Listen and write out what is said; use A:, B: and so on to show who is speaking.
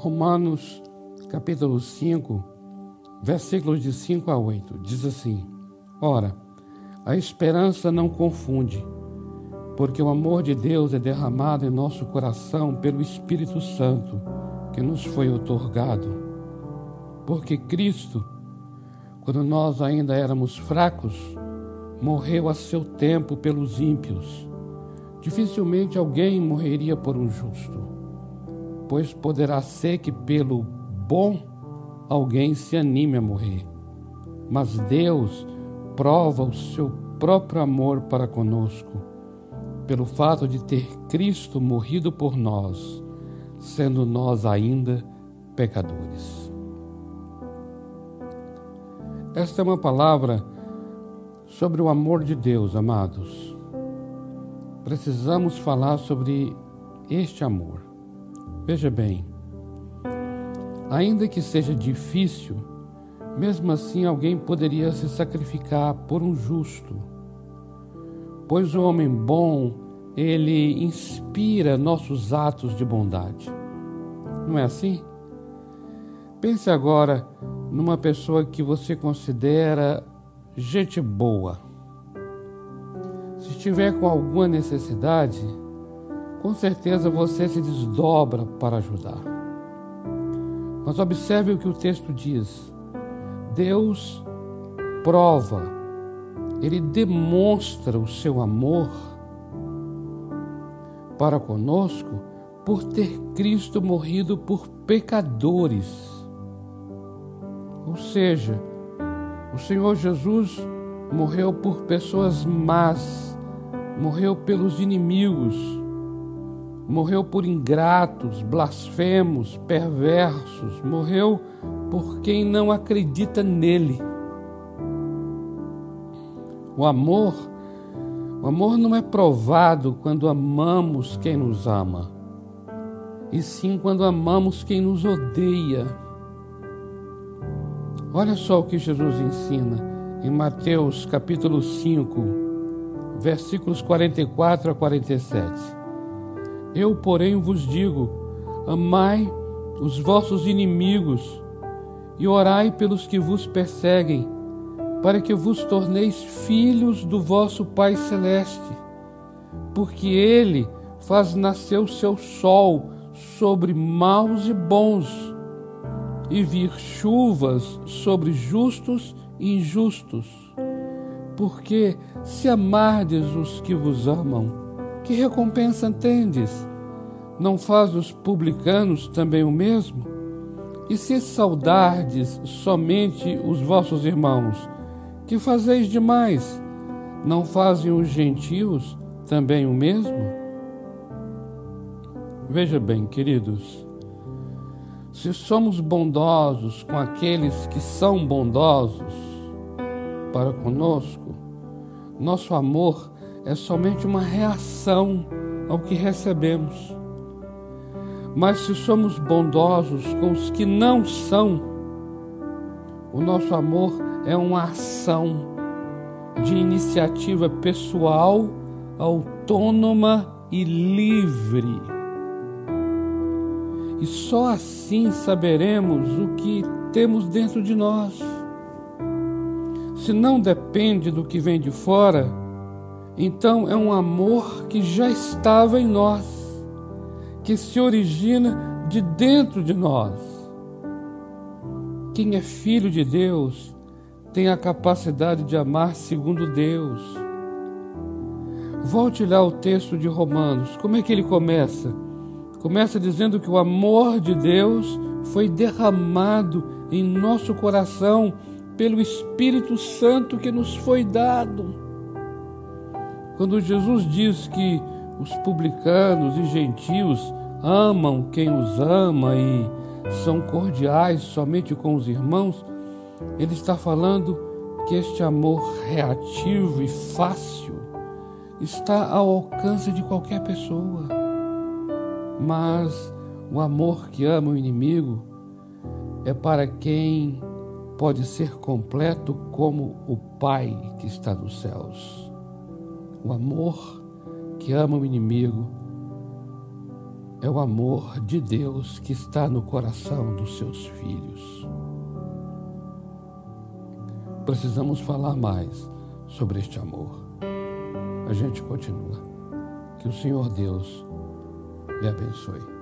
A: Romanos capítulo 5, versículos de 5 a 8, diz assim: Ora, a esperança não confunde, porque o amor de Deus é derramado em nosso coração pelo Espírito Santo que nos foi otorgado. Porque Cristo, quando nós ainda éramos fracos, morreu a seu tempo pelos ímpios. Dificilmente alguém morreria por um justo pois poderá ser que pelo bom alguém se anime a morrer. Mas Deus prova o seu próprio amor para conosco, pelo fato de ter Cristo morrido por nós, sendo nós ainda pecadores. Esta é uma palavra sobre o amor de Deus, amados. Precisamos falar sobre este amor. Veja bem, ainda que seja difícil, mesmo assim alguém poderia se sacrificar por um justo. Pois o homem bom, ele inspira nossos atos de bondade. Não é assim? Pense agora numa pessoa que você considera gente boa. Se estiver com alguma necessidade, com certeza você se desdobra para ajudar. Mas observe o que o texto diz. Deus prova, ele demonstra o seu amor para conosco por ter Cristo morrido por pecadores. Ou seja, o Senhor Jesus morreu por pessoas más, morreu pelos inimigos morreu por ingratos, blasfemos, perversos, morreu por quem não acredita nele. O amor, o amor não é provado quando amamos quem nos ama, e sim quando amamos quem nos odeia. Olha só o que Jesus ensina em Mateus capítulo 5, versículos 44 a 47. Eu, porém, vos digo: amai os vossos inimigos e orai pelos que vos perseguem, para que vos torneis filhos do vosso Pai Celeste. Porque Ele faz nascer o seu sol sobre maus e bons, e vir chuvas sobre justos e injustos. Porque se amardes os que vos amam, que recompensa tendes? Não faz os publicanos também o mesmo? E se saudardes somente os vossos irmãos, que fazeis demais? Não fazem os gentios também o mesmo? Veja bem, queridos, se somos bondosos com aqueles que são bondosos para conosco, nosso amor é somente uma reação ao que recebemos. Mas se somos bondosos com os que não são, o nosso amor é uma ação de iniciativa pessoal, autônoma e livre. E só assim saberemos o que temos dentro de nós. Se não depende do que vem de fora, então é um amor que já estava em nós, que se origina de dentro de nós. Quem é filho de Deus tem a capacidade de amar segundo Deus. Volte lá ao texto de Romanos. Como é que ele começa? Começa dizendo que o amor de Deus foi derramado em nosso coração pelo Espírito Santo que nos foi dado. Quando Jesus diz que os publicanos e gentios amam quem os ama e são cordiais somente com os irmãos, ele está falando que este amor reativo e fácil está ao alcance de qualquer pessoa. Mas o amor que ama o inimigo é para quem pode ser completo como o Pai que está nos céus. O amor que ama o inimigo é o amor de Deus que está no coração dos seus filhos. Precisamos falar mais sobre este amor. A gente continua. Que o Senhor Deus lhe abençoe.